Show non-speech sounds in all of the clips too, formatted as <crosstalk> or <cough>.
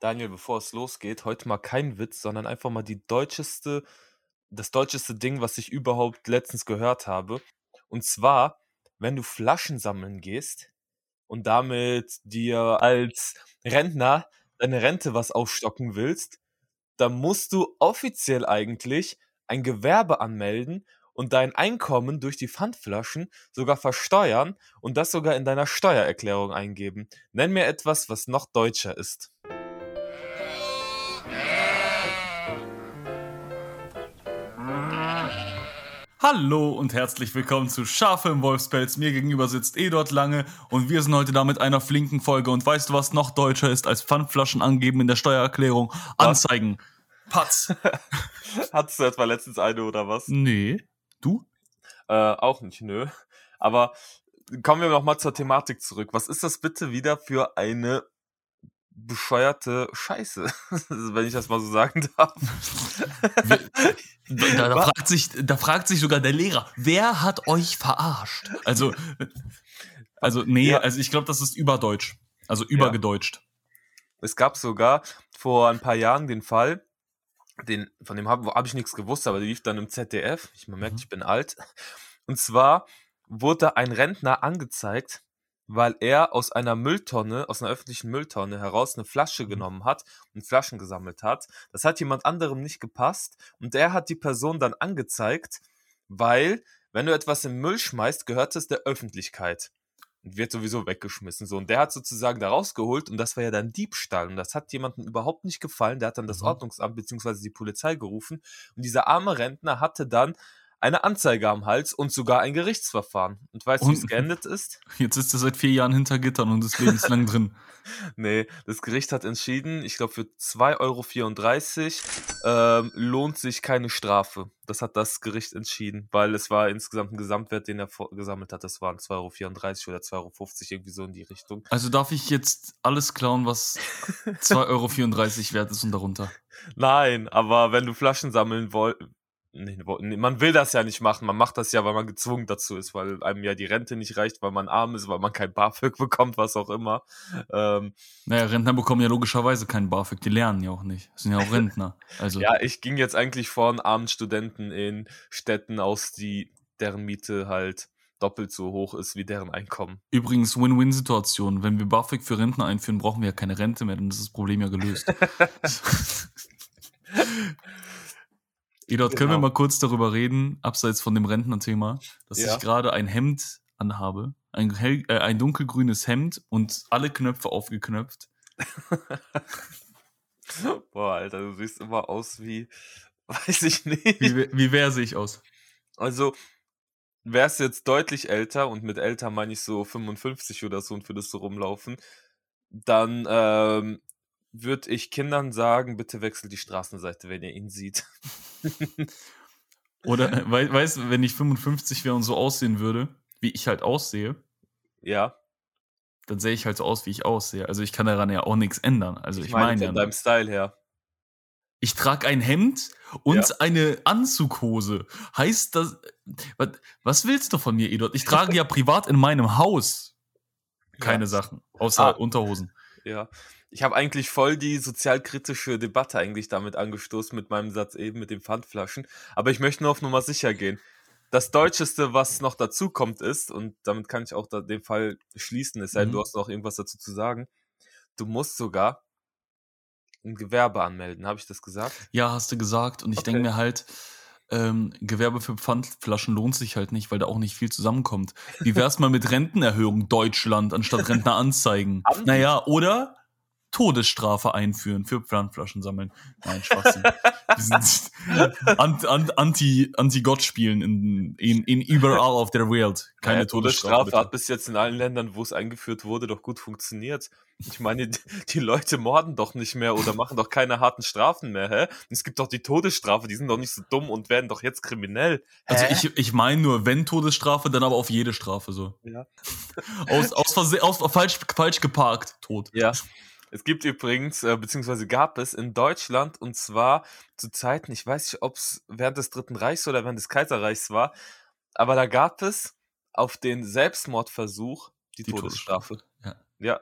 Daniel, bevor es losgeht, heute mal kein Witz, sondern einfach mal die deutscheste, das deutscheste Ding, was ich überhaupt letztens gehört habe. Und zwar, wenn du Flaschen sammeln gehst und damit dir als Rentner deine Rente was aufstocken willst, dann musst du offiziell eigentlich ein Gewerbe anmelden und dein Einkommen durch die Pfandflaschen sogar versteuern und das sogar in deiner Steuererklärung eingeben. Nenn mir etwas, was noch deutscher ist. Hallo und herzlich willkommen zu Schafe im Wolfspelz. Mir gegenüber sitzt Eduard Lange und wir sind heute da mit einer flinken Folge. Und weißt du, was noch deutscher ist als Pfandflaschen angeben in der Steuererklärung? Anzeigen. Patz. <laughs> Hattest du etwa letztens eine oder was? Nee. Du? Äh, auch nicht, nö. Aber kommen wir nochmal zur Thematik zurück. Was ist das bitte wieder für eine bescheuerte Scheiße, <laughs> wenn ich das mal so sagen <laughs> darf. Da, da, fragt sich, da fragt sich sogar der Lehrer, wer hat euch verarscht? Also, also nee, ja. also ich glaube, das ist überdeutsch. Also übergedeutscht. Ja. Es gab sogar vor ein paar Jahren den Fall, den, von dem habe hab ich nichts gewusst, aber der lief dann im ZDF. Ich, man merkt, mhm. ich bin alt. Und zwar wurde ein Rentner angezeigt, weil er aus einer Mülltonne, aus einer öffentlichen Mülltonne heraus eine Flasche mhm. genommen hat und Flaschen gesammelt hat. Das hat jemand anderem nicht gepasst und er hat die Person dann angezeigt, weil, wenn du etwas im Müll schmeißt, gehört es der Öffentlichkeit und wird sowieso weggeschmissen. So, und der hat sozusagen da rausgeholt und das war ja dann Diebstahl und das hat jemandem überhaupt nicht gefallen. Der hat dann das mhm. Ordnungsamt bzw. die Polizei gerufen und dieser arme Rentner hatte dann eine Anzeige am Hals und sogar ein Gerichtsverfahren. Und weißt du, wie es geendet ist? Jetzt ist er seit vier Jahren hinter Gittern und ist lebenslang drin. <laughs> Nee, das Gericht hat entschieden, ich glaube für 2,34 Euro ähm, lohnt sich keine Strafe. Das hat das Gericht entschieden, weil es war insgesamt ein Gesamtwert, den er gesammelt hat. Das waren 2,34 Euro oder 2,50 Euro, irgendwie so in die Richtung. Also darf ich jetzt alles klauen, was <laughs> 2,34 Euro wert ist und darunter? Nein, aber wenn du Flaschen sammeln wolltest, Man will das ja nicht machen. Man macht das ja, weil man gezwungen dazu ist, weil einem ja die Rente nicht reicht, weil man arm ist, weil man kein BAföG <laughs> bekommt, was auch immer. Ähm, naja, Rentner bekommen ja logischerweise kein BAföG, die lernen ja auch nicht. Das sind ja auch <laughs> Rentner. Also. ja, ich ging jetzt eigentlich von armen Studenten in Städten aus, die deren Miete halt doppelt so hoch ist wie deren Einkommen. Übrigens Win-Win-Situation. Wenn wir BAföG für Rentner einführen, brauchen wir ja keine Rente mehr, dann ist das Problem ja gelöst. <laughs> Edot, genau. können wir genau. mal kurz darüber reden, abseits von dem Rentnerthema, dass ja. ich gerade ein Hemd anhabe, ein, hell, äh, ein dunkelgrünes Hemd und alle Knöpfe aufgeknöpft. <laughs> Boah, Alter, du siehst immer aus wie, <laughs> weiß ich nicht. Wie, wie wer sehe ich aus? Also, wärst jetzt deutlich älter, und mit älter meine ich so 55 oder so und würdest so rumlaufen, dann ähm, würde ich Kindern sagen, bitte wechselt die Straßenseite, wenn ihr ihn sieht. <laughs> Oder, we weißt du, wenn ich 55 wäre und so aussehen würde, wie ich halt aussehe. Ja. Dann sehe ich halt so aus, wie ich aussehe. Also ich kann daran ja auch nichts ändern. Also ich, ich meine, von ja deinem Style her. Ich trage ein Hemd und ja. eine Anzughose. Heißt das. Was willst du von mir, Eduard? Ich trage <laughs> ja privat in meinem Haus keine ja. Sachen, außer ah. Unterhosen. Ja ich habe eigentlich voll die sozialkritische Debatte eigentlich damit angestoßen mit meinem Satz eben mit den Pfandflaschen. Aber ich möchte nur auf Nummer sicher gehen. Das Deutscheste, was noch dazu kommt, ist, und damit kann ich auch den Fall schließen, es sei denn, mhm. du hast noch irgendwas dazu zu sagen, du musst sogar ein Gewerbe anmelden. Habe ich das gesagt? Ja, hast du gesagt. Und ich okay. denke mir halt, ähm, Gewerbe für Pfandflaschen lohnt sich halt nicht, weil da auch nicht viel zusammenkommt. Wie wär's mal mit Rentenerhöhung Deutschland anstatt <laughs> Rentner anzeigen? naja, oder Todesstrafe einführen für Pfandflaschen sammeln. Nein, Schwachsinn. <laughs> anti, anti Gott spielen in, in, in überall auf der Welt. Keine ja, Todesstrafe. Todesstrafe hat bis jetzt in allen Ländern, wo es eingeführt wurde, doch gut funktioniert. Ich meine, die, die, Leute morden doch nicht mehr oder machen doch keine harten Strafen mehr, hä? Es gibt doch die Todesstrafe, die sind doch nicht so dumm und werden doch jetzt kriminell. Also hä? Also ich, ich meine nur, wenn Todesstrafe, dann aber auf jede Strafe so. Ja. aus, aus, Versehen, aus falsch, falsch geparkt, tot. Ja. Es gibt übrigens, äh, beziehungsweise gab es in Deutschland, und zwar zu Zeiten, ich weiß nicht, ob es während des Dritten Reichs oder während des Kaiserreichs war, aber da gab es auf den Selbstmordversuch die, die Todesstrafe. Ja. Ja,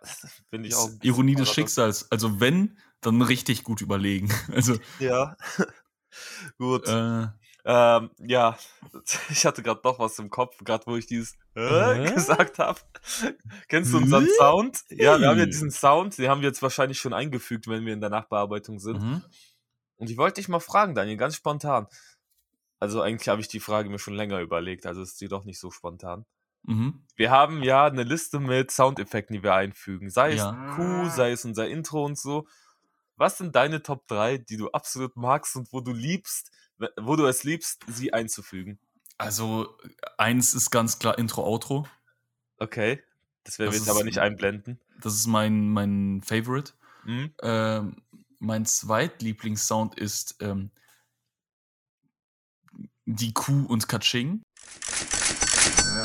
finde ich auch. Ironie des Schicksals. Also wenn, dann richtig gut überlegen. <laughs> Also. Ja. <laughs> gut. Äh, ähm, ja, <laughs> ich hatte gerade noch was im Kopf, gerade wo ich dieses äh, <laughs> gesagt habe. Kennst du unseren Sound? Ja, wir haben ja diesen Sound, den haben wir jetzt wahrscheinlich schon eingefügt, wenn wir in der Nachbearbeitung sind. Mhm. Und ich wollte dich mal fragen, Daniel, ganz spontan. Also eigentlich habe ich die Frage mir schon länger überlegt, also ist sie doch nicht so spontan. Mhm. Wir haben ja eine Liste mit Soundeffekten, die wir einfügen. Sei es ja. Q, sei es unser Intro und so. Was sind deine Top 3, die du absolut magst und wo du liebst, wo du es liebst, sie einzufügen? Also, eins ist ganz klar Intro-Outro. Okay. Das werden wir jetzt aber nicht einblenden. Das ist mein, mein Favorite. Mhm. Ähm, mein zweitlieblingssound ist ähm, die Kuh und Katsching. <laughs>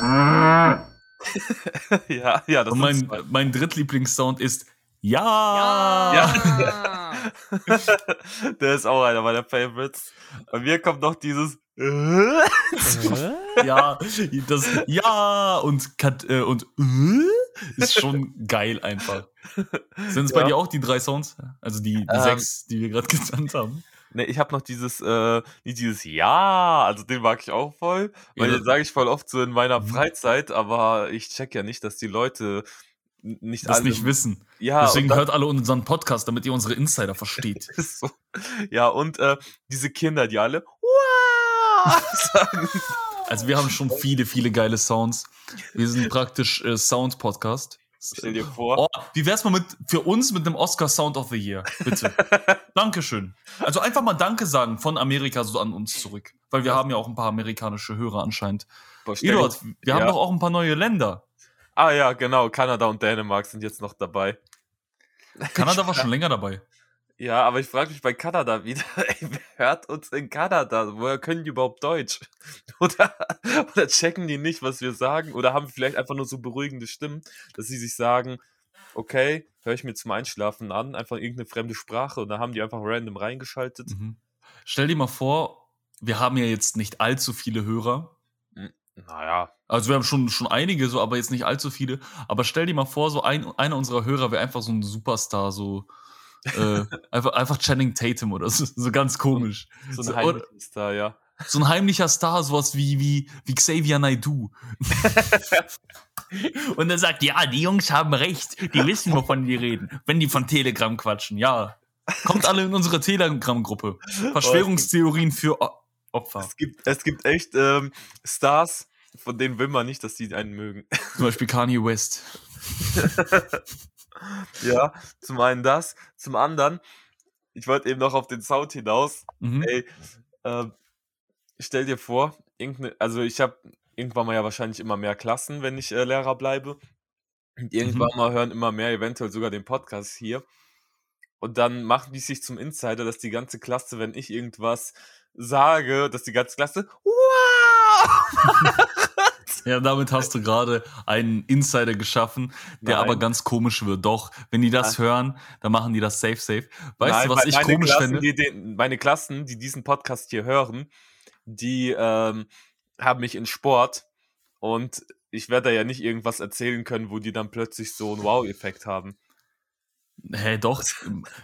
ja, ja, das Und mein, mein Drittlieblingssound ist Ja! Ja! <laughs> Der ist auch einer meiner Favorites. Bei mir kommt noch dieses? <laughs> Ja, das Ja und Kat, äh, und äh, ist schon geil einfach. Sind es ja. bei dir auch die drei Sounds? Also die, die ähm, sechs, die wir gerade <laughs> genannt haben? Ne, ich habe noch dieses, äh, nicht dieses Ja, also den mag ich auch voll, weil ja. den sage ich voll oft so in meiner mhm. Freizeit, aber ich check ja nicht, dass die Leute nicht das alle, nicht wissen. Ja, Deswegen dann, hört alle unseren Podcast, damit ihr unsere Insider versteht. <laughs> so. Ja, und äh, diese Kinder, die alle <laughs> sagen. Also wir haben schon viele, viele geile Sounds. Wir sind praktisch äh, Sound-Podcast. Stell dir vor. Oh, wie wär's mal mit, für uns mit dem Oscar Sound of the Year? Bitte. <laughs> Dankeschön. Also einfach mal Danke sagen von Amerika so an uns zurück. Weil wir haben ja auch ein paar amerikanische Hörer anscheinend. Eduard, wir ja. haben doch auch ein paar neue Länder. Ah ja, genau. Kanada und Dänemark sind jetzt noch dabei. <laughs> Kanada war schon länger dabei. Ja, aber ich frage mich bei Kanada wieder, <laughs> ey, wer hört uns in Kanada? Woher können die überhaupt Deutsch? <laughs> Oder, oder checken die nicht, was wir sagen? Oder haben vielleicht einfach nur so beruhigende Stimmen, dass sie sich sagen, okay, höre ich mir zum Einschlafen an, einfach irgendeine fremde Sprache und dann haben die einfach random reingeschaltet. Mhm. Stell dir mal vor, wir haben ja jetzt nicht allzu viele Hörer. Naja. Also wir haben schon, schon einige, so, aber jetzt nicht allzu viele. Aber stell dir mal vor, so ein, einer unserer Hörer wäre einfach so ein Superstar, so äh, <laughs> einfach, einfach Channing Tatum oder so, so ganz komisch. So, so ein heimlicher so, Star, ja. So ein heimlicher Star, sowas wie, wie, wie Xavier Naidoo. <laughs> Und er sagt, ja, die Jungs haben recht, die wissen, wovon die reden, wenn die von Telegram quatschen, ja. Kommt alle in unsere Telegram-Gruppe. Verschwörungstheorien für Opfer. Es gibt, es gibt echt ähm, Stars, von denen will man nicht, dass die einen mögen. Zum Beispiel Kanye West. <laughs> ja, zum einen das, zum anderen, ich wollte eben noch auf den Sound hinaus. Mhm. Ey, äh, stell dir vor, also ich habe irgendwann mal ja wahrscheinlich immer mehr Klassen, wenn ich äh, Lehrer bleibe. Und irgendwann mhm. mal hören immer mehr eventuell sogar den Podcast hier. Und dann machen die sich zum Insider, dass die ganze Klasse, wenn ich irgendwas sage, dass die ganze Klasse, wow! <laughs> Ja, damit hast du gerade einen Insider geschaffen, der Nein. aber ganz komisch wird. Doch, wenn die das Nein. hören, dann machen die das safe, safe. Weißt Nein, du, was ich komisch Klassen, finde? Die, die, meine Klassen, die diesen Podcast hier hören, die ähm, haben mich in Sport und ich werde da ja nicht irgendwas erzählen können, wo die dann plötzlich so einen Wow-Effekt haben. Hä, doch.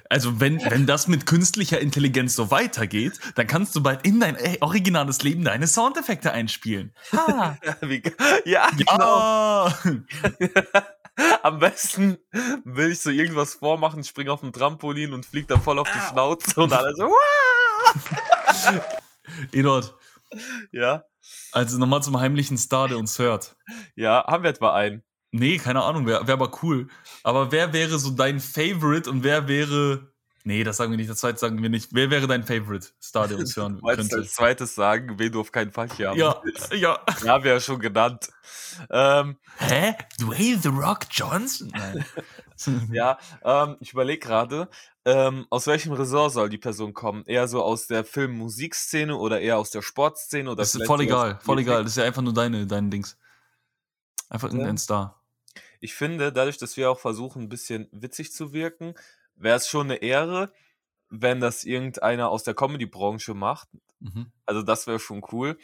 Also, wenn, wenn das mit künstlicher Intelligenz so weitergeht, dann kannst du bald in dein ey, originales Leben deine Soundeffekte einspielen. Ha. <laughs> ja, genau. <laughs> Am besten will ich so irgendwas vormachen, spring auf dem Trampolin und flieg dann voll auf die Schnauze und alle so. <laughs> Eduard. Ja. Also nochmal zum heimlichen Star, der uns hört. Ja, haben wir etwa einen? Nee, keine Ahnung, wäre wär aber cool. Aber wer wäre so dein Favorite und wer wäre. Nee, das sagen wir nicht, das zweite sagen wir nicht. Wer wäre dein Favorite Star, der uns hören <laughs> könnte? als zweites sagen, wen du auf keinen Fall hier haben Ja, willst. ja. Ja, haben wir ja schon genannt. Ähm, Hä? Dwayne The Rock Johnson? <laughs> ja, ähm, ich überlege gerade, ähm, aus welchem Ressort soll die Person kommen? Eher so aus der Film-Musikszene oder eher aus der Sportszene? Oder das ist voll egal, voll egal. Das ist ja einfach nur deine, dein Dings. Einfach irgendein ja. Star ich finde, dadurch, dass wir auch versuchen, ein bisschen witzig zu wirken, wäre es schon eine Ehre, wenn das irgendeiner aus der Comedy-Branche macht. Mhm. Also das wäre schon cool.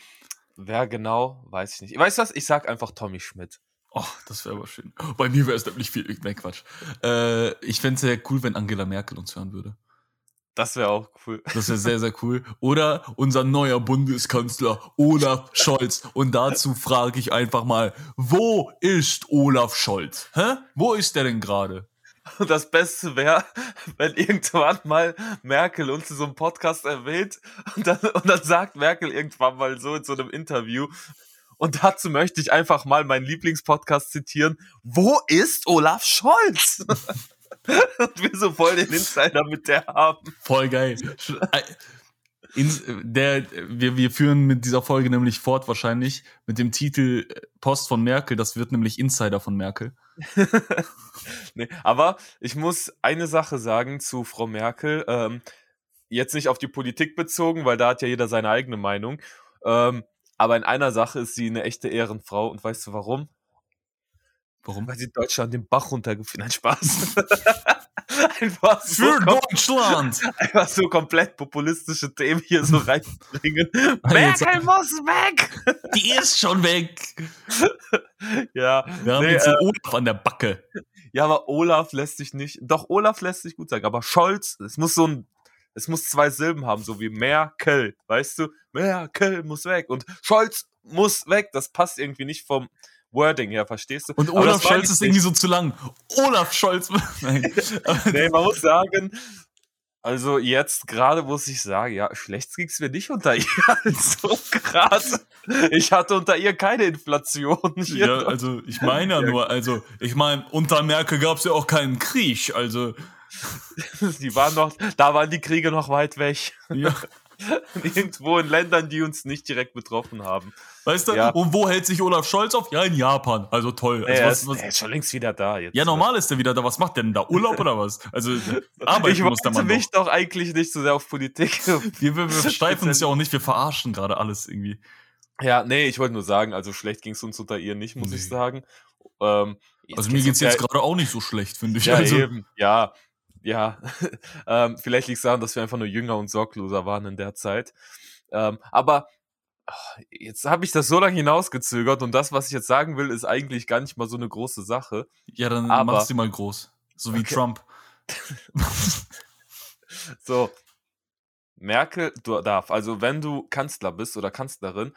Wer genau, weiß ich nicht. Weißt du was? Ich sag einfach Tommy Schmidt. Oh, das wäre aber schön. Bei mir wäre es nämlich viel. Nee, Quatsch. Äh, ich fände es sehr cool, wenn Angela Merkel uns hören würde. Das wäre auch cool. Das wäre sehr, sehr cool. Oder unser neuer Bundeskanzler Olaf Scholz. Und dazu frage ich einfach mal, wo ist Olaf Scholz? Hä? Wo ist der denn gerade? Und <laughs> das Beste wäre, wenn irgendwann mal Merkel uns in so einem Podcast erwähnt und dann, und dann sagt Merkel irgendwann mal so in so einem Interview, und dazu möchte ich einfach mal meinen Lieblingspodcast zitieren. Wo ist Olaf Scholz? <laughs> <laughs> und wir so voll den Insider mit der haben. Voll geil. der, wir, wir führen mit dieser Folge nämlich fort wahrscheinlich mit dem Titel Post von Merkel. Das wird nämlich Insider von Merkel. <laughs> nee, aber ich muss eine Sache sagen zu Frau Merkel. Ähm, jetzt nicht auf die Politik bezogen, weil da hat ja jeder seine eigene Meinung. Ähm, aber in einer Sache ist sie eine echte Ehrenfrau. Und weißt du warum? Warum? Weil sie Deutschland den Bach runtergeführt hat. <laughs> Spaß. <laughs> einfach so Für Deutschland! <laughs> Einfach so komplett populistische Themen hier so reinbringen. Merkel muss weg! Die ist schon weg! ja. Wir haben nee, jetzt äh, Olaf an der Backe. Ja, aber Olaf lässt sich nicht. Doch, Olaf lässt sich gut sagen. Aber Scholz, es muss so ein. Es muss zwei Silben haben, so wie Merkel. Weißt du? Merkel muss weg. Und Scholz muss weg. Das passt irgendwie nicht vom Wording her, verstehst du? Und Olaf Scholz ist irgendwie so zu lang. Olaf Scholz. <laughs> Nein. nee, man muss sagen, also jetzt gerade muss ich sagen, ja, schlecht ging's mir nicht unter ihr. <laughs> Also gerade. Ich hatte unter ihr keine Inflation. Hier <laughs> ja, also ich meine ja nur, also ich meine, unter Merkel gab's ja auch keinen Krieg, also. Die waren noch, da waren die Kriege noch weit weg. Ja. <laughs> Irgendwo in Ländern, die uns nicht direkt betroffen haben. Weißt du? Ja. Und wo hält sich Olaf Scholz auf? Ja, in Japan. Also toll. Also er, was, ist, was, er ist schon längst wieder da. Jetzt. Ja, normal ist er wieder da. Was macht der denn da? Urlaub oder was? Also, <laughs> arbeiten ich muss der Mann mich doch. doch eigentlich nicht so sehr auf Politik. <laughs> wir, wir, wir steifen uns ja auch nicht. Wir verarschen gerade alles irgendwie. Ja, nee, ich wollte nur sagen, also schlecht ging es uns unter ihr nicht, muss nee. ich sagen. Ähm, also mir geht's jetzt ja, gerade auch nicht so schlecht, finde ich. Ja, also. eben. Ja, ja, <laughs> ähm, vielleicht liegt es daran, dass wir einfach nur jünger und sorgloser waren in der Zeit. Ähm, aber oh, jetzt habe ich das so lange hinausgezögert und das, was ich jetzt sagen will, ist eigentlich gar nicht mal so eine große Sache. Ja, dann aber, mach sie mal groß. So wie okay. Trump. <laughs> so. Merkel du darf, also wenn du Kanzler bist oder Kanzlerin,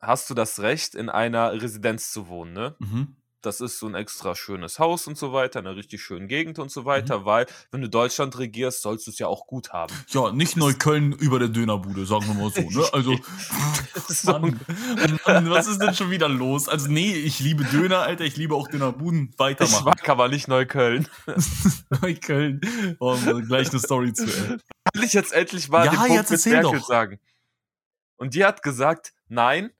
hast du das Recht, in einer Residenz zu wohnen, ne? Mhm das ist so ein extra schönes Haus und so weiter, in einer richtig schönen Gegend und so mhm. weiter, mhm. weil wenn du Deutschland regierst, sollst du es ja auch gut haben. Ja, nicht Neukölln über der Dönerbude, sagen wir mal so, ne? <laughs> Also, <laughs> Mann, Mann, was ist denn schon wieder los? Also, nee, ich liebe Döner, Alter, ich liebe auch Dönerbuden, weitermachen. Ich mag aber nicht Neukölln. <laughs> Neukölln. Oh, gleich eine Story zu, ey. Will ich jetzt endlich mal ja, den Punkt mit Merkel doch. sagen. Und die hat gesagt, nein,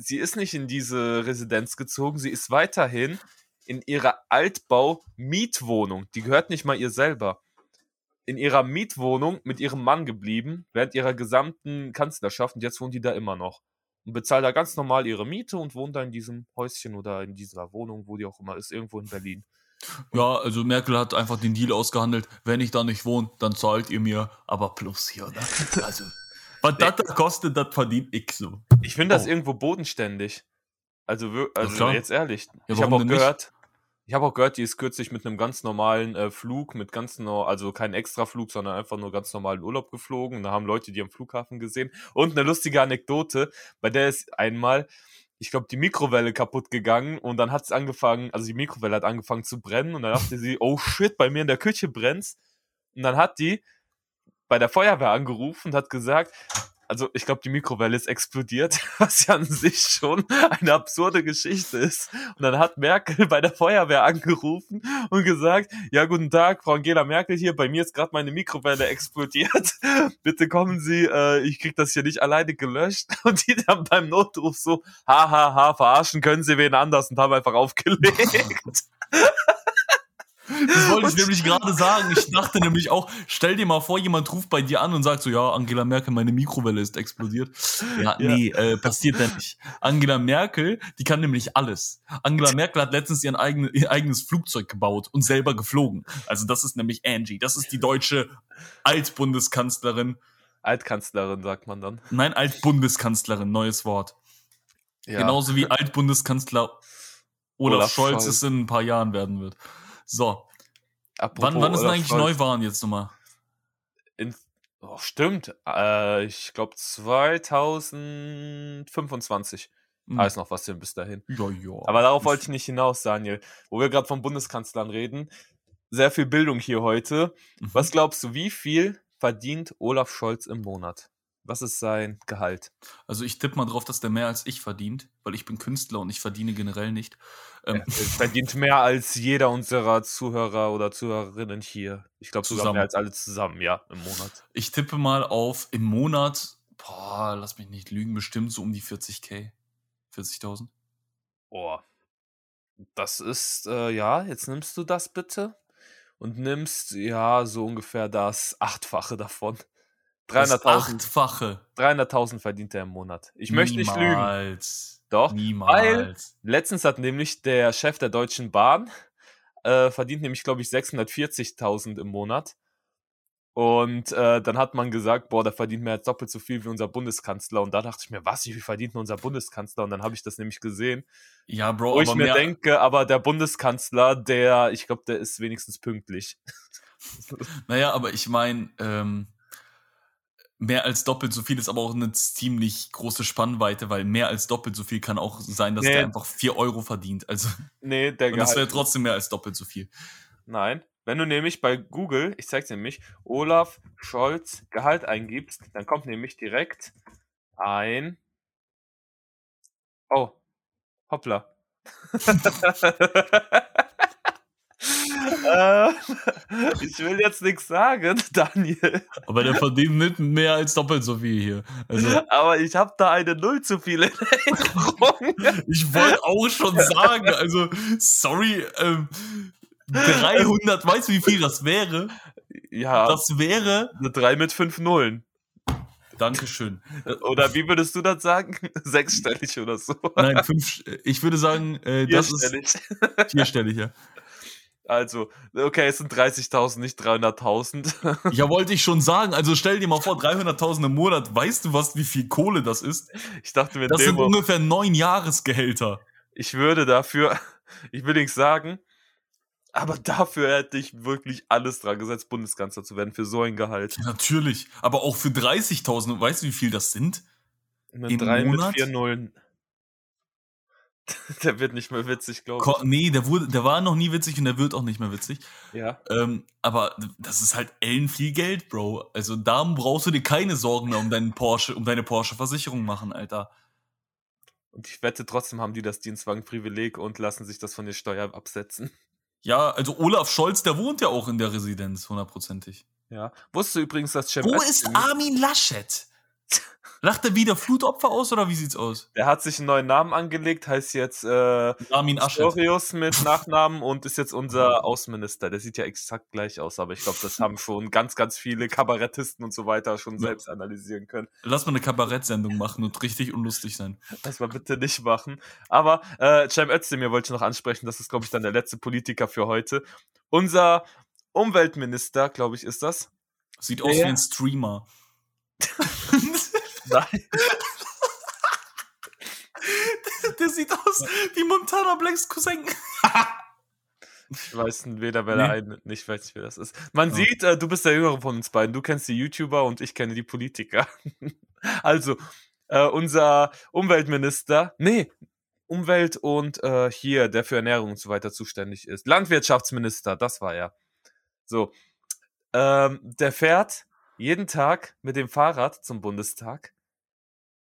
sie ist nicht in diese Residenz gezogen, sie ist weiterhin in ihrer Altbau-Mietwohnung. Die gehört nicht mal ihr selber. In ihrer Mietwohnung mit ihrem Mann geblieben, während ihrer gesamten Kanzlerschaft. Und jetzt wohnt die da immer noch. Und bezahlt da ganz normal ihre Miete und wohnt da in diesem Häuschen oder in dieser Wohnung, wo die auch immer ist, irgendwo in Berlin. Ja, also Merkel hat einfach den Deal ausgehandelt, wenn ich da nicht wohne, dann zahlt ihr mir aber plus hier. Ne? Also was das da kostet, das verdient ich so. Ich finde das oh. irgendwo bodenständig. Also, also ja, jetzt ehrlich. Ja, ich habe auch gehört, ich habe auch gehört, die ist kürzlich mit einem ganz normalen äh, Flug, mit ganz no also kein Extraflug, sondern einfach nur ganz normalen Urlaub geflogen. Da haben Leute die am Flughafen gesehen. Und eine lustige Anekdote, bei der ist einmal, ich glaube, die Mikrowelle kaputt gegangen und dann hat es angefangen, also die Mikrowelle hat angefangen zu brennen und dann dachte sie, oh shit, bei mir in der Küche brennt's. Und dann hat die bei der Feuerwehr angerufen und hat gesagt, also ich glaube, die Mikrowelle ist explodiert, <laughs> was ja an sich schon eine absurde Geschichte ist. Und dann hat Merkel bei der Feuerwehr angerufen und gesagt, ja, guten Tag, Frau Angela Merkel hier, bei mir ist gerade meine Mikrowelle explodiert. <laughs> Bitte kommen Sie, äh, ich krieg das hier nicht alleine gelöscht. <laughs> Und die dann beim Notruf so, hahaha, ha, ha, verarschen können Sie wen anders und haben einfach aufgelegt. Das wollte ich nämlich gerade sagen. Ich dachte nämlich auch, stell dir mal vor, jemand ruft bei dir an und sagt so, ja, Angela Merkel, meine Mikrowelle ist explodiert. Ja, ja. nee, äh, passiert ja nicht. Angela Merkel, die kann nämlich alles. Angela Merkel hat letztens ihren eigenen, ihr eigenes Flugzeug gebaut und selber geflogen. Also das ist nämlich Angie. Das ist die deutsche Altbundeskanzlerin. Altkanzlerin, sagt man dann. Nein, Altbundeskanzlerin, neues Wort. Ja. Genauso wie Altbundeskanzler Olaf, Olaf Scholz, Scholz es in ein paar Jahren werden wird. So. Apropos wann, wann ist denn eigentlich. Neuwahlen jetzt nochmal? In, oh, stimmt. Äh, ich glaube 2025. Mhm. Ist noch was hin bis dahin. Ja, ja. Aber darauf wollte ich nicht hinaus, Daniel. Wo wir gerade vom Bundeskanzlern reden. Sehr viel Bildung hier heute. Mhm. Was glaubst du, wie viel verdient Olaf Scholz im Monat? Was ist sein Gehalt? Also ich tippe mal drauf, dass der mehr als ich verdient, weil ich bin Künstler und ich verdiene generell nicht. Ähm, er verdient mehr als jeder unserer Zuhörer oder Zuhörerinnen hier. Ich glaube sogar mehr als alle zusammen, ja, im Monat. Ich tippe mal auf im Monat, boah, lass mich nicht lügen, bestimmt so um die 40k. 40.000. Boah. Das ist, äh, ja, jetzt nimmst du das bitte und nimmst, ja, so ungefähr das Achtfache davon. 300.000. Achtfache. 300.000 verdient er im Monat. Ich Niemals. möchte nicht lügen. Doch. Niemals. Weil letztens hat nämlich der Chef der Deutschen Bahn äh, verdient nämlich, glaube ich, 640.000 im Monat. Und äh, dann hat man gesagt, boah, der verdient mehr als doppelt so viel wie unser Bundeskanzler. Und da dachte ich mir, was, wie viel verdient denn unser Bundeskanzler? Und dann habe ich das nämlich gesehen. Ja, Bro, wo ich mir denke, aber der Bundeskanzler, der, ich glaube, der ist wenigstens pünktlich. <laughs> naja, aber ich meine, ähm, mehr als doppelt so viel ist aber auch eine ziemlich große Spannweite, weil mehr als doppelt so viel kann auch sein, dass nee. der einfach 4 Euro verdient. Also, nee, der Und das wäre trotzdem mehr als doppelt so viel. Nein. Wenn du nämlich bei Google, ich zeig's nämlich, Olaf Scholz Gehalt eingibst, dann kommt nämlich direkt ein. Oh, hoppla. <laughs> <laughs> äh, <laughs> ich will jetzt nichts sagen, <laughs> Daniel. Aber der verdient nicht mehr als doppelt so viel hier. Also, Aber ich habe da eine Null zu viel in Erinnerung. <laughs> ich wollte auch schon sagen, also sorry, ähm, 300, weißt du, wie viel das wäre? Ja. Das wäre. Eine 3 mit 5 Nullen. Dankeschön. Oder wie würdest du das sagen? Sechsstellig oder so? Nein, fünf. Ich würde sagen, äh, das ist. Vierstellig, ja. Also, okay, es sind 30.000, nicht 300.000. <laughs> ja, wollte ich schon sagen. Also stell dir mal vor, 300.000 im Monat. Weißt du was, wie viel Kohle das ist? Ich dachte mir, das sind ungefähr neun Jahresgehälter. Ich würde dafür, <laughs> ich will nichts sagen, aber dafür hätte ich wirklich alles dran gesetzt, Bundeskanzler zu werden, für so ein Gehalt. Ja, natürlich. Aber auch für 30.000. Weißt du, wie viel das sind? Eine 3 mit 4 Nullen. <laughs> Der wird nicht mehr witzig, glaube ich. Nee, der, wurde, der war noch nie witzig und der wird auch nicht mehr witzig. Ja. Ähm, aber das ist halt ellen viel Geld, Bro. Also da brauchst du dir keine Sorgen mehr um deinen Porsche, um deine Porsche-Versicherung machen, Alter. Und ich wette, trotzdem haben die das Dienstwagenprivileg und lassen sich das von der Steuer absetzen. Ja, also Olaf Scholz, der wohnt ja auch in der Residenz, hundertprozentig. Ja. Wusstest du übrigens, dass Cem Wo ist Armin Laschet? <laughs> Lacht er wieder Flutopfer aus oder wie sieht's aus? Der hat sich einen neuen Namen angelegt, heißt jetzt äh, Armin Astorius mit Nachnamen und ist jetzt unser Außenminister. Der sieht ja exakt gleich aus, aber ich glaube, das haben schon ganz, ganz viele Kabarettisten und so weiter schon ja. selbst analysieren können. Lass mal eine Kabarettsendung machen und richtig unlustig sein. Das mal bitte nicht machen. Aber äh, Cem Özdemir wollte ich noch ansprechen, das ist, glaube ich, dann der letzte Politiker für heute. Unser Umweltminister, glaube ich, ist das. Sieht aus wie ein Streamer. <laughs> Nein. <laughs> der, sieht aus wie Montana Blacks Cousin. Ich weiß weder, wer nee. der eine, nicht weiß nicht, wer das ist. Man oh. sieht, äh, du bist der Jüngere von uns beiden. Du kennst die YouTuber und ich kenne die Politiker. <laughs> also, äh, unser Umweltminister, nee, Umwelt und äh, hier, der für Ernährung und so weiter zuständig ist. Landwirtschaftsminister, das war er. So, ähm, der fährt jeden Tag mit dem Fahrrad zum Bundestag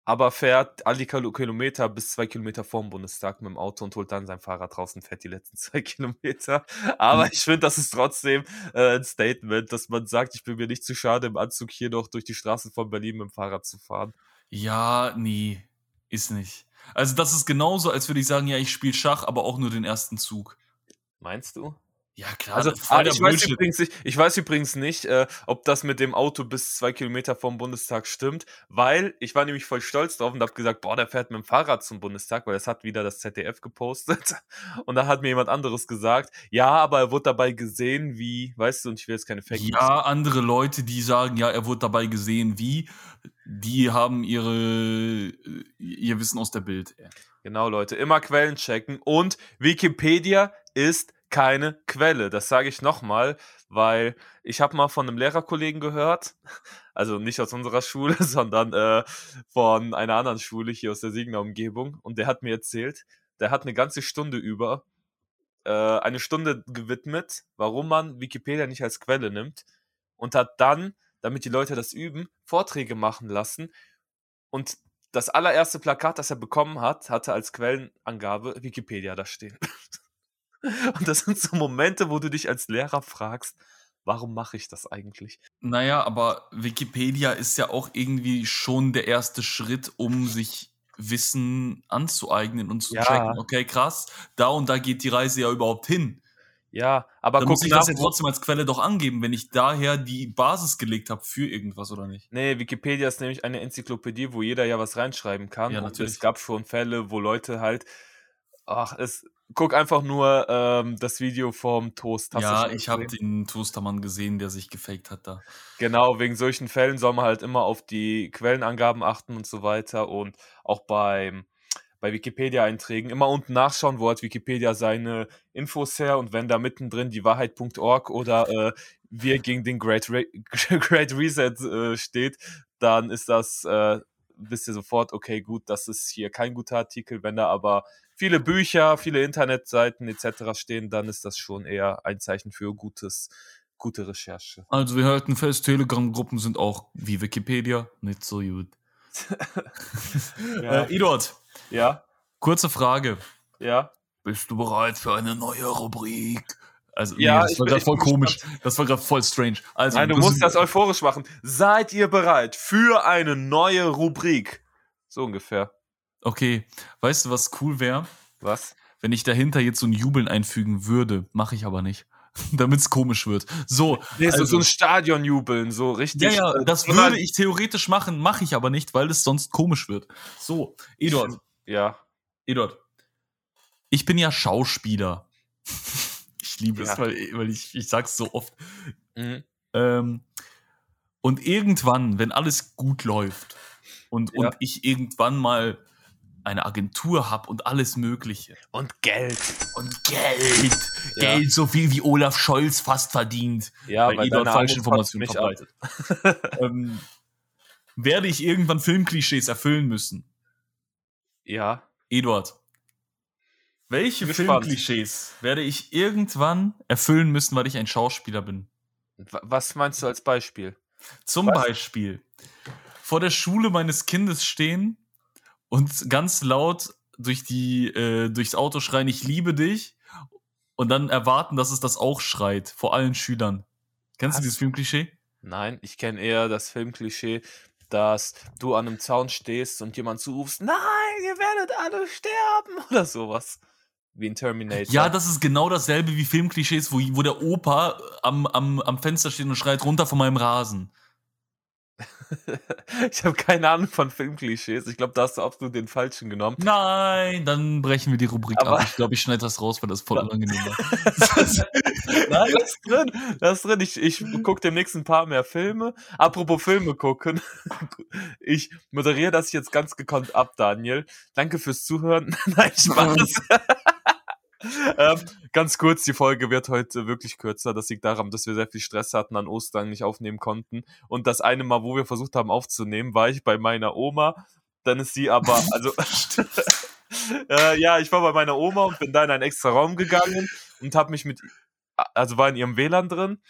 aber fährt alle Kilometer bis zwei Kilometer vorm Bundestag mit dem Auto und holt dann sein Fahrrad draußen, fährt die letzten <laughs> zwei Kilometer. Aber mhm. ich finde, das ist trotzdem äh, ein Statement, dass man sagt, ich bin mir nicht zu schade, im Anzug hier noch durch die Straßen von Berlin mit dem Fahrrad zu fahren. Ja, nee, ist nicht. Also das ist genauso, als würde ich sagen, ja, ich spiele Schach, aber auch nur den ersten Zug. Meinst du? Ja, klar. Also, ah, ich, weiß übrigens nicht, ich weiß übrigens nicht, äh, ob das mit dem Auto bis zwei Kilometer vom Bundestag stimmt, weil ich war nämlich voll stolz drauf und habe gesagt, boah, der fährt mit dem Fahrrad zum Bundestag, weil das hat wieder das ZDF gepostet. <laughs> Und da hat mir jemand anderes gesagt, ja, aber er wurde dabei gesehen, wie, weißt du, und ich will jetzt keine Fake News. Ja, andere Leute, die sagen, ja, er wurde dabei gesehen, wie, die haben ihre, ihr Wissen aus der Bild. Genau, Leute, immer Quellen checken. Und Wikipedia ist keine Quelle. Das sage ich nochmal, weil ich habe mal von einem Lehrerkollegen gehört, <laughs> also nicht aus unserer Schule, <laughs> sondern äh, von einer anderen Schule hier aus der Siegner Umgebung. Und der hat mir erzählt, der hat eine ganze Stunde über äh, eine Stunde gewidmet, warum man Wikipedia nicht als Quelle nimmt und hat dann, damit die Leute das üben, Vorträge machen lassen. Und das allererste Plakat, das er bekommen hat, hatte als Quellenangabe Wikipedia da stehen. <laughs> <laughs> Und das sind so Momente, wo du dich als Lehrer fragst, warum mache ich das eigentlich? Naja, aber Wikipedia ist ja auch irgendwie schon der erste Schritt, um sich Wissen anzueignen und zu ja. checken, okay, krass, da und da geht die Reise ja überhaupt hin. Ja, aber Dann muss ich das ja trotzdem als Quelle doch angeben, wenn ich daher die Basis gelegt habe für irgendwas oder nicht. Nee, Wikipedia ist nämlich eine Enzyklopädie, wo jeder ja was reinschreiben kann. Ja, natürlich. Und es gab schon Fälle, wo Leute halt, ach, es, guck einfach nur ähm, das Video vom Toast. Hast ja, ich habe den Toastermann gesehen, der sich gefaked hat da. Genau, wegen solchen Fällen soll man halt immer auf die Quellenangaben achten und so weiter und auch beim bei Wikipedia-Einträgen immer unten nachschauen, wo hat Wikipedia seine Infos her und wenn da mittendrin die Wahrheit.org oder äh, wir gegen den Great, Re <laughs> Great Reset äh, steht, dann ist das, äh, wisst ihr sofort, okay, gut, das ist hier kein guter Artikel. Wenn da aber viele Bücher, viele Internetseiten etc. stehen, dann ist das schon eher ein Zeichen für gutes, gute Recherche. Also wir halten fest, Telegram-Gruppen sind auch wie Wikipedia nicht so gut. <laughs> ja. äh, Eduard. Ja. Kurze Frage. Ja. Bist du bereit für eine neue Rubrik? Also, ja, nee, das war gerade voll komisch. Das war gerade voll strange. Also, Nein, du musst das euphorisch machen. Seid ihr bereit für eine neue Rubrik? So ungefähr. Okay, weißt du, was cool wäre? Was? Wenn ich dahinter jetzt so ein Jubeln einfügen würde, mache ich aber nicht. <laughs> Damit es komisch wird. So, nee, also, so ein Stadionjubeln, so richtig. Ja, ja, das würde ich theoretisch machen, mache ich aber nicht, weil es sonst komisch wird. So, Eduard. Ja. Eduard. Ich bin ja Schauspieler. <laughs> ich liebe ja. es, weil, weil ich, ich sag's so oft. Mhm. Ähm, und irgendwann, wenn alles gut läuft und, ja. und ich irgendwann mal eine Agentur habe und alles Mögliche. Und Geld. Und Geld. Ja. Geld so viel wie Olaf Scholz fast verdient. Ja, weil, weil ihr dort falsche Informationen verbreitet. ähm, werde ich irgendwann Filmklischees erfüllen müssen? Ja. Eduard. Welche Filmklischees werde ich irgendwann erfüllen müssen, weil ich ein Schauspieler bin? Was meinst du als Beispiel? Zum Was? Beispiel vor der Schule meines Kindes stehen und ganz laut durch die, äh, durchs Auto schreien, ich liebe dich und dann erwarten, dass es das auch schreit, vor allen Schülern. Kennst Was? du dieses Filmklischee? Nein, ich kenne eher das Filmklischee, dass du an einem Zaun stehst und jemand zurufst, nein, ihr werdet alle sterben <laughs> oder sowas. Wie in Terminator. Ja, das ist genau dasselbe wie Filmklischees, wo, wo der Opa am, am, am Fenster steht und schreit runter von meinem Rasen. <laughs> ich habe keine Ahnung von Filmklischees. Ich glaube, da hast du absolut den falschen genommen. Nein, dann brechen wir die Rubrik Aber ab. Ich glaube, ich schneide das raus, weil das voll unangenehm war. <laughs> Nein, das ist drin. Das ist drin. Ich, ich gucke demnächst ein paar mehr Filme. Apropos Filme gucken. <laughs> Ich moderiere das jetzt ganz gekonnt ab, Daniel. Danke fürs Zuhören. Nein, Spaß. Ähm, ganz kurz, die Folge wird heute wirklich kürzer. Das liegt daran, dass wir sehr viel Stress hatten, an Ostern nicht aufnehmen konnten. Und das eine Mal, wo wir versucht haben aufzunehmen, war ich bei meiner Oma. Dann ist sie aber, <laughs> also, <laughs> äh, ja, ich war bei meiner Oma und bin da in einen extra Raum gegangen und habe mich mit, also war in ihrem WLAN drin.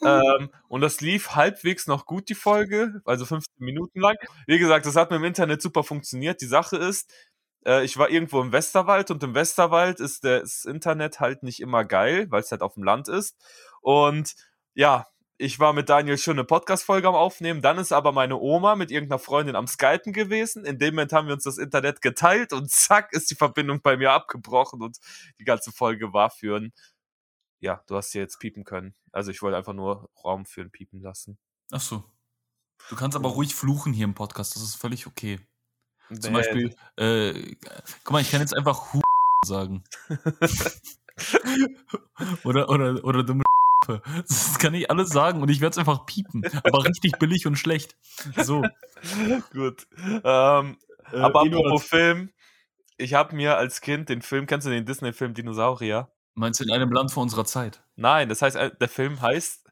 Ähm, und das lief halbwegs noch gut, die Folge, also 15 Minuten lang. Wie gesagt, das hat mit dem Internet super funktioniert. Die Sache ist, äh, ich war irgendwo im Westerwald und im Westerwald ist das Internet halt nicht immer geil, weil es halt auf dem Land ist. Und ja, ich war mit Daniel schon eine Podcast-Folge am Aufnehmen. Dann ist aber meine Oma mit irgendeiner Freundin am Skypen gewesen. In dem Moment haben wir uns das Internet geteilt und zack ist die Verbindung bei mir abgebrochen und die ganze Folge war für ein, ja, du hast sie jetzt piepen können. Also ich wollte einfach nur Raum für ein Piepen lassen. Ach so. Du kannst aber ruhig fluchen hier im Podcast, das ist völlig okay. Zum Beispiel, äh, guck mal, ich kann jetzt einfach Hu sagen. <laughs> oder, oder, oder dumme Das kann ich alles sagen und ich werde es einfach piepen. Aber richtig billig und schlecht. So. <laughs> Gut. Ähm, äh, aber apropos Film, ich habe mir als Kind den Film, kennst du den Disney-Film Dinosaurier? Meinst du in einem Land vor unserer Zeit? Nein, das heißt, äh, der Film heißt.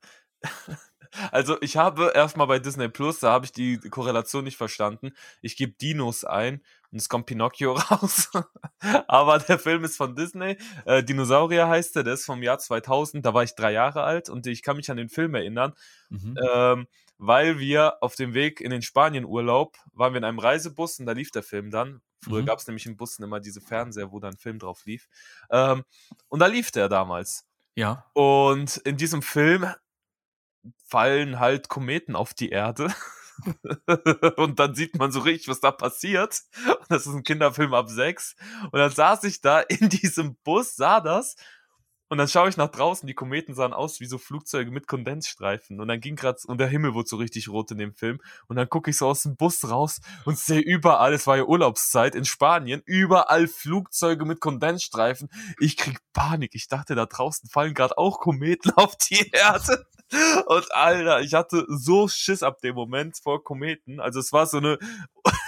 Also, ich habe erstmal bei Disney Plus, da habe ich die Korrelation nicht verstanden. Ich gebe Dinos ein und es kommt Pinocchio <laughs> raus. Aber der Film ist von Disney. Äh, Dinosaurier heißt er, der ist vom Jahr 2000. Da war ich drei Jahre alt und ich kann mich an den Film erinnern. Mhm. Ähm, weil wir auf dem Weg in den Spanien-Urlaub waren wir in einem Reisebus und da lief der Film dann. Früher mhm. gab es nämlich in Bussen immer diese Fernseher, wo dann ein Film drauf lief. Ähm, und da lief der damals. Ja. Und in diesem Film fallen halt Kometen auf die Erde. <laughs> und dann sieht man so richtig, was da passiert. Und das ist ein Kinderfilm ab sechs. Und dann saß ich da in diesem Bus, sah das und dann schaue ich nach draußen, die Kometen sahen aus wie so Flugzeuge mit Kondensstreifen. Und dann ging gerade, und der Himmel wurde so richtig rot in dem Film. Und dann gucke ich so aus dem Bus raus und sehe überall, es war ja Urlaubszeit in Spanien, überall Flugzeuge mit Kondensstreifen. Ich krieg Panik. Ich dachte, da draußen fallen gerade auch Kometen <laughs> auf die Erde. Und Alter, ich hatte so Schiss ab dem Moment vor Kometen. Also es war so eine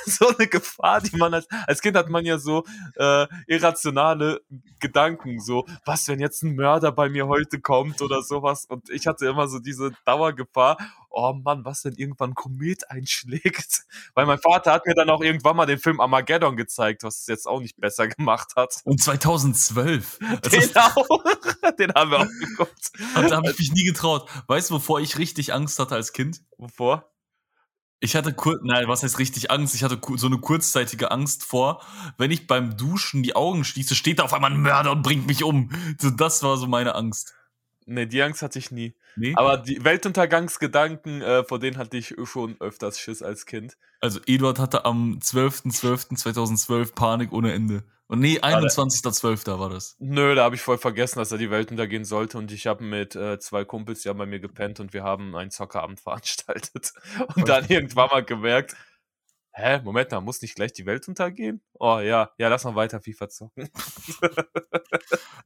<laughs> so eine Gefahr, die man als, als Kind hat man ja so äh, irrationale Gedanken, so, was, wenn jetzt ein Mörder bei mir heute kommt oder sowas. Und ich hatte immer so diese Dauergefahr, oh Mann, was, wenn irgendwann ein Komet einschlägt? <laughs> Weil mein Vater hat mir dann auch irgendwann mal den Film Armageddon gezeigt, was es jetzt auch nicht besser gemacht hat. Und 2012. Den auch. <laughs> den haben wir auch geguckt. Und da habe ich mich nie getraut. Weißt du, wovor ich richtig Angst hatte als Kind? Wovor? Ich hatte kurz, nein, was heißt richtig Angst? Ich hatte so eine kurzzeitige Angst vor, wenn ich beim Duschen die Augen schließe, steht da auf einmal ein Mörder und bringt mich um. So, das war so meine Angst. Nee, die Angst hatte ich nie. Nee? Aber die Weltuntergangsgedanken, äh, vor denen hatte ich schon öfters Schiss als Kind. Also Eduard hatte am 12.12.2012 Panik ohne Ende. Und nee, 21.12. war das. Nö, da habe ich voll vergessen, dass er die Welt untergehen sollte. Und ich habe mit äh, zwei Kumpels, die haben bei mir gepennt und wir haben einen Zockerabend <laughs> veranstaltet. Und dann irgendwann mal gemerkt, hä, Moment, da muss nicht gleich die Welt untergehen? Oh ja, ja, lass mal weiter FIFA zocken.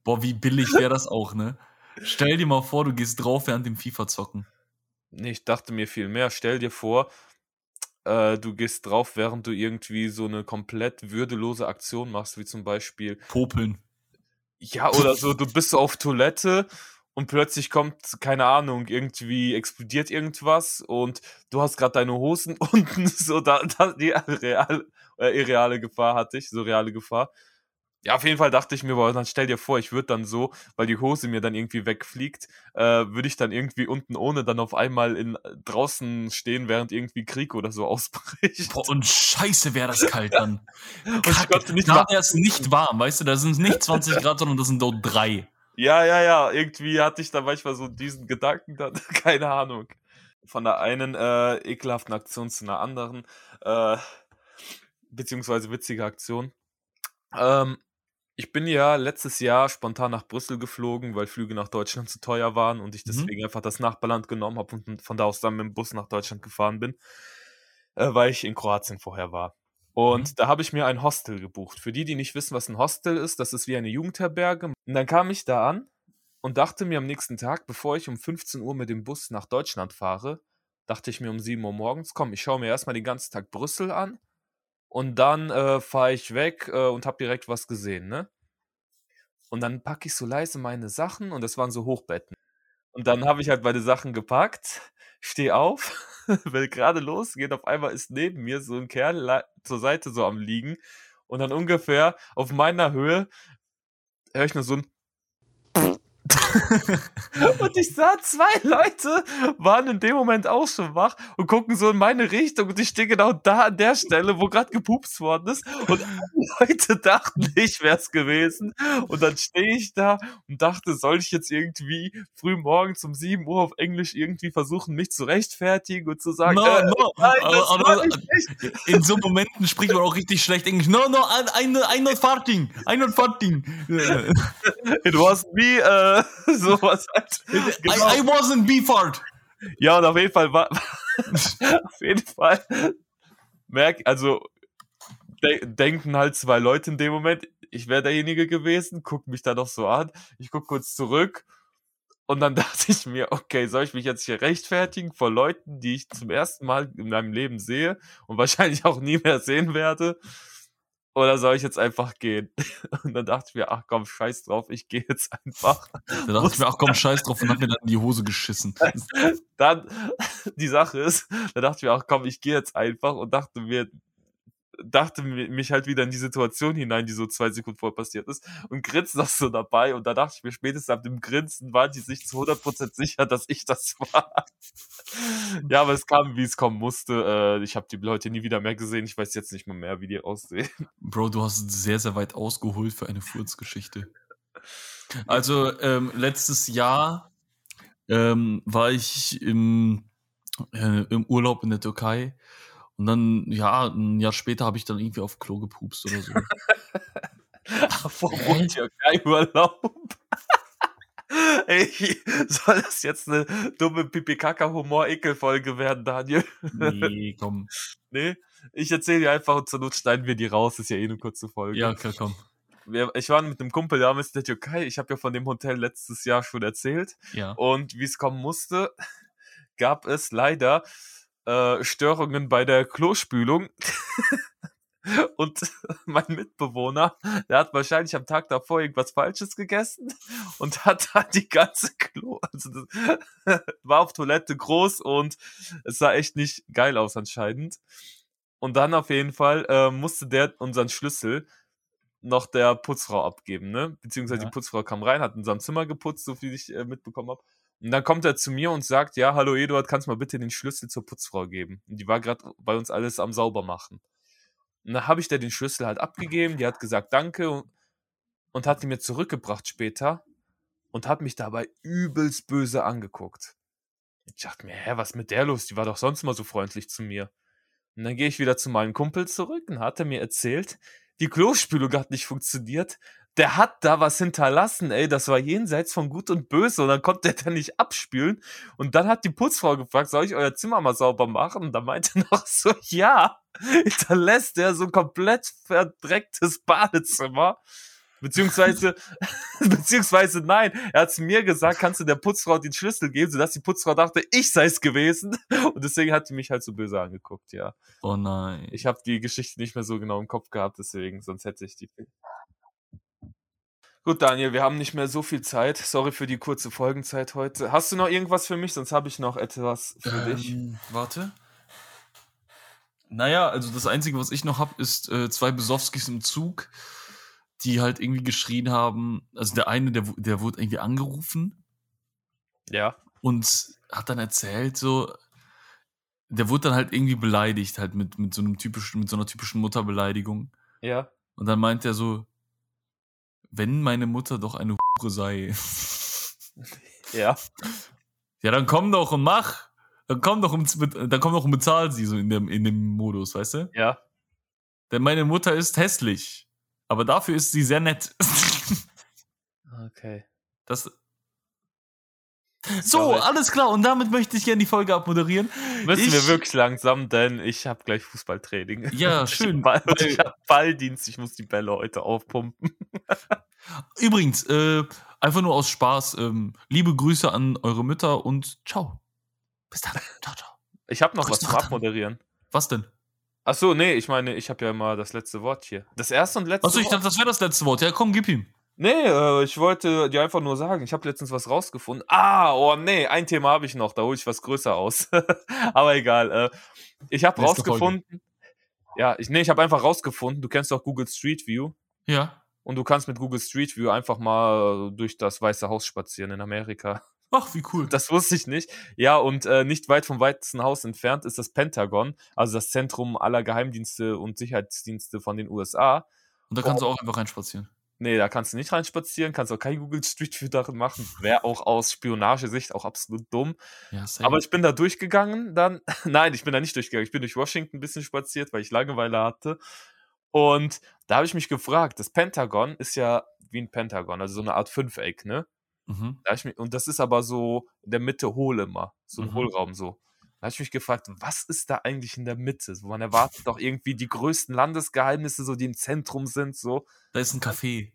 Boah, wie billig wäre das auch, ne? Stell dir mal vor, du gehst drauf während dem FIFA zocken. Nee, ich dachte mir viel mehr. Stell dir vor, äh, du gehst drauf, während du irgendwie so eine komplett würdelose Aktion machst, wie zum Beispiel. Popeln. Ja, oder so, du bist so auf Toilette und plötzlich kommt, keine Ahnung, irgendwie explodiert irgendwas und du hast gerade deine Hosen <laughs> unten, so da, da die real, äh, irreale Gefahr hatte ich, so reale Gefahr. Ja, auf jeden Fall dachte ich mir, boah, dann stell dir vor, ich würde dann so, weil die Hose mir dann irgendwie wegfliegt, äh, würde ich dann irgendwie unten ohne dann auf einmal in draußen stehen, während irgendwie Krieg oder so <laughs> ausbricht. Boah, und scheiße wäre das kalt dann. <laughs> und ich konnte nicht da wäre es nicht warm, weißt du, da sind nicht 20 Grad, sondern das sind dort drei. Ja, ja, ja, irgendwie hatte ich da manchmal so diesen Gedanken dann, <laughs> keine Ahnung. Von der einen äh, ekelhaften Aktion zu einer anderen, äh, beziehungsweise witzige Aktion. Ähm, ich bin ja letztes Jahr spontan nach Brüssel geflogen, weil Flüge nach Deutschland <laughs> zu teuer waren und ich mhm. deswegen mhm. einfach das Nachbarland genommen habe und von da aus dann mit dem Bus nach Deutschland gefahren bin, äh, weil ich in Kroatien vorher war. Und mhm. da habe ich mir ein Hostel gebucht. Für die, die nicht wissen, was ein Hostel ist, das ist wie eine Jugendherberge. Und dann kam ich da an und dachte mir am nächsten Tag, bevor ich um 15 Uhr mit dem Bus nach Deutschland fahre, dachte ich mir um 7 Uhr morgens, komm, ich schaue mir erstmal den ganzen Tag Brüssel an und dann äh, fahre ich weg äh, und habe direkt was gesehen, ne? Und dann packe ich so leise meine Sachen und das waren so Hochbetten. Und dann habe ich halt meine Sachen gepackt, stehe auf, <laughs> will gerade losgehen, auf einmal ist neben mir so ein Kerl zur Seite so am liegen und dann ungefähr auf meiner Höhe höre ich nur so ein <laughs> und ich sah, zwei Leute waren in dem Moment auch schon wach und gucken so in meine Richtung und ich stehe genau da an der Stelle, wo gerade gepupst worden ist und alle <laughs> Leute dachten, ich wäre es gewesen und dann stehe ich da und dachte, soll ich jetzt irgendwie früh morgens um 7 Uhr auf Englisch irgendwie versuchen, mich zu rechtfertigen und zu sagen, no, äh, no. Nein, aber, in so Momenten spricht man auch richtig schlecht Englisch. No, no, I'm, I'm not farting. I'm not farting. <laughs> It was me, uh, <laughs> sowas halt. Genau. I, I wasn't B-Fart. Ja, und auf jeden Fall war, <laughs> auf jeden Fall, merk, also, de denken halt zwei Leute in dem Moment, ich wäre derjenige gewesen, guck mich da noch so an, ich guck kurz zurück und dann <laughs> dachte ich mir, okay, soll ich mich jetzt hier rechtfertigen vor Leuten, die ich zum ersten Mal in meinem Leben sehe und wahrscheinlich auch nie mehr sehen werde? Oder soll ich jetzt einfach gehen? <laughs> Und dann dachte ich mir, ach komm, scheiß drauf, ich gehe jetzt einfach. Da dachte ich mir, ach komm, scheiß drauf und hab mir dann in die Hose geschissen. <laughs> Dann, <laughs> die Sache ist, da dachte ich mir, ach komm, ich gehe jetzt einfach und dachte mir, dachte mich halt wieder in die Situation hinein, die so zwei Sekunden vorher passiert ist und grinst <laughs> noch so dabei und da dachte ich mir spätestens ab dem Grinsen waren die sich zu 100% sicher, dass ich das <laughs> war. ja, aber es kam, wie es kommen musste. Äh, ich habe die Leute nie wieder mehr gesehen. Ich weiß jetzt nicht mal mehr, wie die aussehen. Bro, du hast sehr, sehr weit ausgeholt für eine Furzgeschichte. <laughs> Also, ähm, letztes Jahr ähm, war ich im, äh, im Urlaub in der Türkei und dann, ja, ein Jahr später habe ich dann irgendwie auf Klo gepupst oder so. <laughs> Apropos Türkei-Urlaub. <laughs> Ey, soll das jetzt eine dumme Pipi-Kaka-Humor-Ekel-Folge werden, Daniel? Nee, <laughs> komm. Nee, ich erzähle dir einfach und zur Not schneiden wir die raus, ist ja eh eine kurze Folge. Ja, okay, komm. Ich war mit einem Kumpel damals in der Türkei. Ich habe ja von dem Hotel letztes Jahr schon erzählt. Ja. Und wie es kommen musste, gab es leider äh, Störungen bei der Klospülung. <laughs> Und <laughs> mein Mitbewohner, der hat wahrscheinlich am Tag davor irgendwas Falsches gegessen <laughs> und hat da die ganze Klo, also das, war auf Toilette groß und es sah echt nicht geil aus anscheinend. Und dann auf jeden Fall äh, musste der unseren Schlüssel noch der Putzfrau abgeben, ne? Beziehungsweise ja. die Putzfrau kam rein, hat in seinem Zimmer geputzt, so viel ich äh, mitbekommen habe. Und dann kommt er zu mir und sagt, ja, hallo Eduard, kannst du mal bitte den Schlüssel zur Putzfrau geben? Und die war gerade bei uns alles am Saubermachen. Und dann habe ich dir den Schlüssel halt abgegeben, die hat gesagt, danke und, und hat ihn mir zurückgebracht später und hat mich dabei übelst böse angeguckt. Ich dachte mir, hä, was mit der los? Die war doch sonst immer so freundlich zu mir. Und dann gehe ich wieder zu meinem Kumpel zurück und hat er mir erzählt, die Klospülung hat nicht funktioniert, der hat da was hinterlassen, ey, das war jenseits von Gut und Böse und dann konnte der da nicht abspülen und dann hat die Putzfrau gefragt, soll ich euer Zimmer mal sauber machen? Und da meinte <laughs> noch so, ja, hinterlässt der so ein komplett verdrecktes Badezimmer. Beziehungsweise, <laughs> beziehungsweise nein, er hat zu mir gesagt, kannst du der Putzfrau den Schlüssel geben, sodass die Putzfrau dachte, ich sei es gewesen. Und deswegen hat sie mich halt so böse angeguckt, ja. Oh nein. Ich habe die Geschichte nicht mehr so genau im Kopf gehabt, deswegen, sonst hätte ich die. Gut, Daniel, wir haben nicht mehr so viel Zeit. Sorry für die kurze Folgenzeit heute. Hast du noch irgendwas für mich? Sonst habe ich noch etwas für ähm, dich. Warte. Naja, also das Einzige, was ich noch habe, ist äh, zwei Besowskis im Zug, die halt irgendwie geschrien haben. Also der eine, der, der wurde irgendwie angerufen. Ja. Und hat dann erzählt, so, der wurde dann halt irgendwie beleidigt, halt mit, mit so einem typischen, mit so einer typischen Mutterbeleidigung. Ja. Und dann meint er so, wenn meine Mutter doch eine Hure sei. <laughs> Ja. Ja, dann komm doch und mach. Dann komm doch und, dann komm doch und bezahl sie so in dem, in dem Modus, weißt du? Ja. Denn meine Mutter ist hässlich. Aber dafür ist sie sehr nett. <laughs> okay. Das, so, alles klar. Und damit möchte ich gerne die Folge abmoderieren. Müssen ich, wir wirklich langsam, denn ich habe gleich Fußballtraining. <laughs> Ja, schön. Ich, Ball, ich habe Balldienst, ich muss die Bälle heute aufpumpen. <laughs> Übrigens, äh, einfach nur aus Spaß. Ähm, liebe Grüße an eure Mütter und ciao. Bis dann. <laughs> Ciao, ciao. Ich habe noch Grüß was zum Abmoderieren. Was denn? Ach so, nee, ich meine, ich habe ja mal das letzte Wort hier. Das erste und letzte Achso, ich dachte, das wäre das letzte Wort. Ja, komm, gib ihm. Nee, äh, ich wollte dir einfach nur sagen, ich habe letztens was rausgefunden. Ah, oh nee, ein Thema habe ich noch, da hole ich was größer aus. <laughs> Aber egal. Äh, ich habe rausgefunden. Folge. Ja, ich, nee, ich habe einfach rausgefunden, du kennst doch Google Street View. Ja. Und du kannst mit Google Street View einfach mal durch das Weiße Haus spazieren in Amerika. <laughs> Ach, wie cool. Das wusste ich nicht. Ja, und äh, nicht weit vom Weißen Haus entfernt ist das Pentagon, also das Zentrum aller Geheimdienste und Sicherheitsdienste von den USA. Und da kannst oh. du auch einfach reinspazieren. Nee, da kannst du nicht reinspazieren, kannst auch kein Google Street View darin machen. Wäre auch aus Spionagesicht auch absolut dumm. Ja, Aber ich bin da durchgegangen, dann. <laughs> Nein, ich bin da nicht durchgegangen. Ich bin durch Washington ein bisschen spaziert, weil ich Langeweile hatte. Und da habe ich mich gefragt, das Pentagon ist ja wie ein Pentagon, also so eine Art Fünfeck, ne? Mhm. Da mich, und das ist aber so in der Mitte hohl immer, so ein mhm. Hohlraum so. Da habe ich mich gefragt, was ist da eigentlich in der Mitte? So, man erwartet doch irgendwie die größten Landesgeheimnisse, so die im Zentrum sind, so. Da ist ein Café.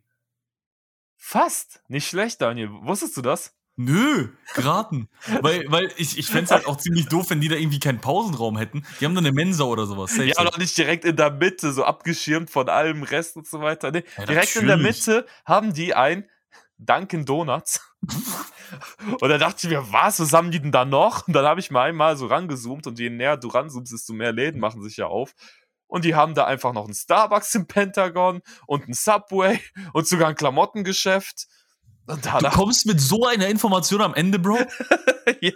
Fast. Nicht schlecht, Daniel. Wusstest du das? Nö, geraten. weil, weil ich, ich fände es halt auch ziemlich doof, wenn die da irgendwie keinen Pausenraum hätten. Die haben dann eine Mensa oder sowas. Ja, aber nicht direkt in der Mitte, so abgeschirmt von allem Rest und so weiter. Nee, ja, direkt natürlich. in der Mitte haben die ein Dunkin' Donuts. <laughs> <laughs> und da dachte ich mir, was, was haben die denn da noch? Und dann habe ich mal einmal so rangezoomt und je näher du ranzoomst, desto mehr Läden machen sich ja auf. Und die haben da einfach noch ein Starbucks im Pentagon und ein Subway und sogar ein Klamottengeschäft du kommst mit so einer Information am Ende, Bro? <laughs> ja.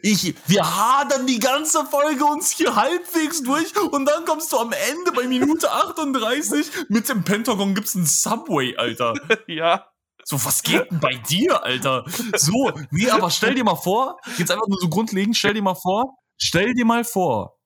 Ich, wir hadern die ganze Folge uns hier halbwegs durch und dann kommst du am Ende bei Minute 38 mit dem Pentagon gibt's ein Subway, Alter. <laughs> ja. So, was geht denn bei dir, Alter? So, nee, aber stell dir mal vor, jetzt einfach nur so grundlegend, stell dir mal vor, stell dir mal vor,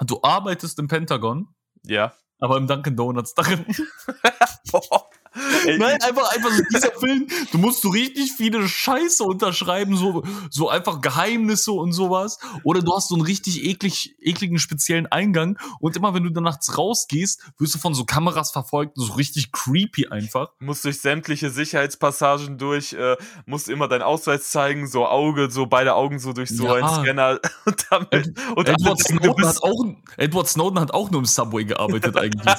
du arbeitest im Pentagon. Ja. Aber im Dunkin' Donuts darin. <laughs> Nein, einfach, einfach so dieser <laughs> Film, du musst so richtig viele Scheiße unterschreiben, so, so einfach Geheimnisse und sowas. Oder du hast so einen richtig eklig, ekligen speziellen Eingang und immer wenn du dann nachts rausgehst, wirst du von so Kameras verfolgt, so richtig creepy einfach. Du musst durch sämtliche Sicherheitspassagen durch, äh, musst immer deinen Ausweis zeigen, so Auge, so beide Augen so durch so ja. einen Scanner. <laughs> Und damit, und Edward, Snowden hat auch, Edward Snowden hat auch nur im Subway gearbeitet eigentlich.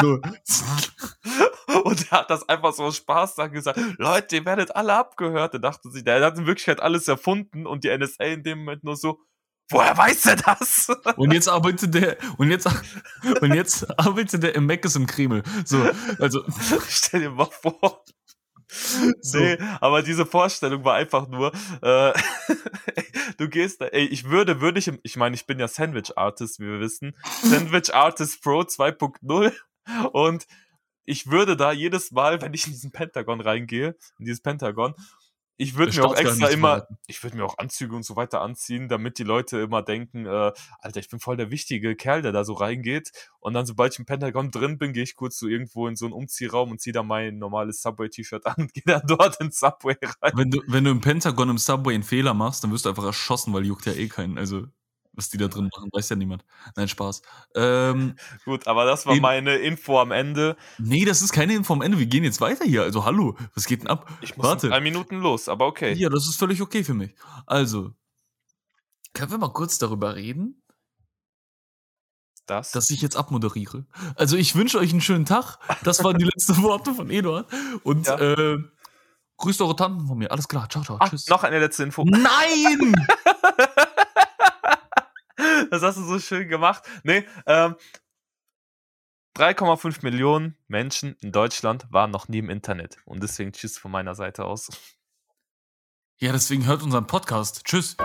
<laughs> Und er hat das einfach so Spaß da gesagt, Leute, ihr werdet alle abgehört. Er dachte sich, der hat in Wirklichkeit alles erfunden und die NSA in dem Moment nur so, Woher weiß er das? Und jetzt arbeitet der, und jetzt, und jetzt arbeitet der im Meckes im Kreml. So, also. <laughs> Stell dir mal vor. So. Nee, aber diese Vorstellung war einfach nur, äh, <laughs> du gehst da, ey, ich würde, würde ich, ich meine, ich bin ja Sandwich Artist, wie wir wissen, Sandwich Artist Pro 2.0 und ich würde da jedes Mal, wenn ich in diesen Pentagon reingehe, in dieses Pentagon, ich würde mir auch extra immer, ich würde mir auch Anzüge und so weiter anziehen, damit die Leute immer denken, äh, Alter, ich bin voll der wichtige Kerl, der da so reingeht. Und dann, sobald ich im Pentagon drin bin, gehe ich kurz so irgendwo in so einen Umziehraum und ziehe da mein normales Subway-T-Shirt an <laughs> und gehe dann dort ins Subway rein. Wenn du, wenn du im Pentagon im Subway einen Fehler machst, dann wirst du einfach erschossen, weil juckt ja eh keinen. Also was die da drin machen, weiß ja niemand. Nein, Spaß. Ähm, Gut, aber das war meine Info am Ende. Nee, das ist keine Info am Ende. Wir gehen jetzt weiter hier. Also, hallo, was geht denn ab? Ich muss Warte. drei Minuten los, aber okay. Ja, das ist völlig okay für mich. Also, können wir mal kurz darüber reden? Das? Dass ich jetzt abmoderiere. Also, ich wünsche euch einen schönen Tag. Das waren die <laughs> letzten Worte von Eduard. Und, ja. äh, grüßt eure Tanten von mir. Alles klar. Ciao, ciao. Ach, tschüss. Noch eine letzte Info. Nein! <laughs> Das hast du so schön gemacht. Nee, ähm, 3,5 Millionen Menschen in Deutschland waren noch nie im Internet. Und deswegen tschüss von meiner Seite aus. Ja, deswegen hört unseren Podcast. Tschüss.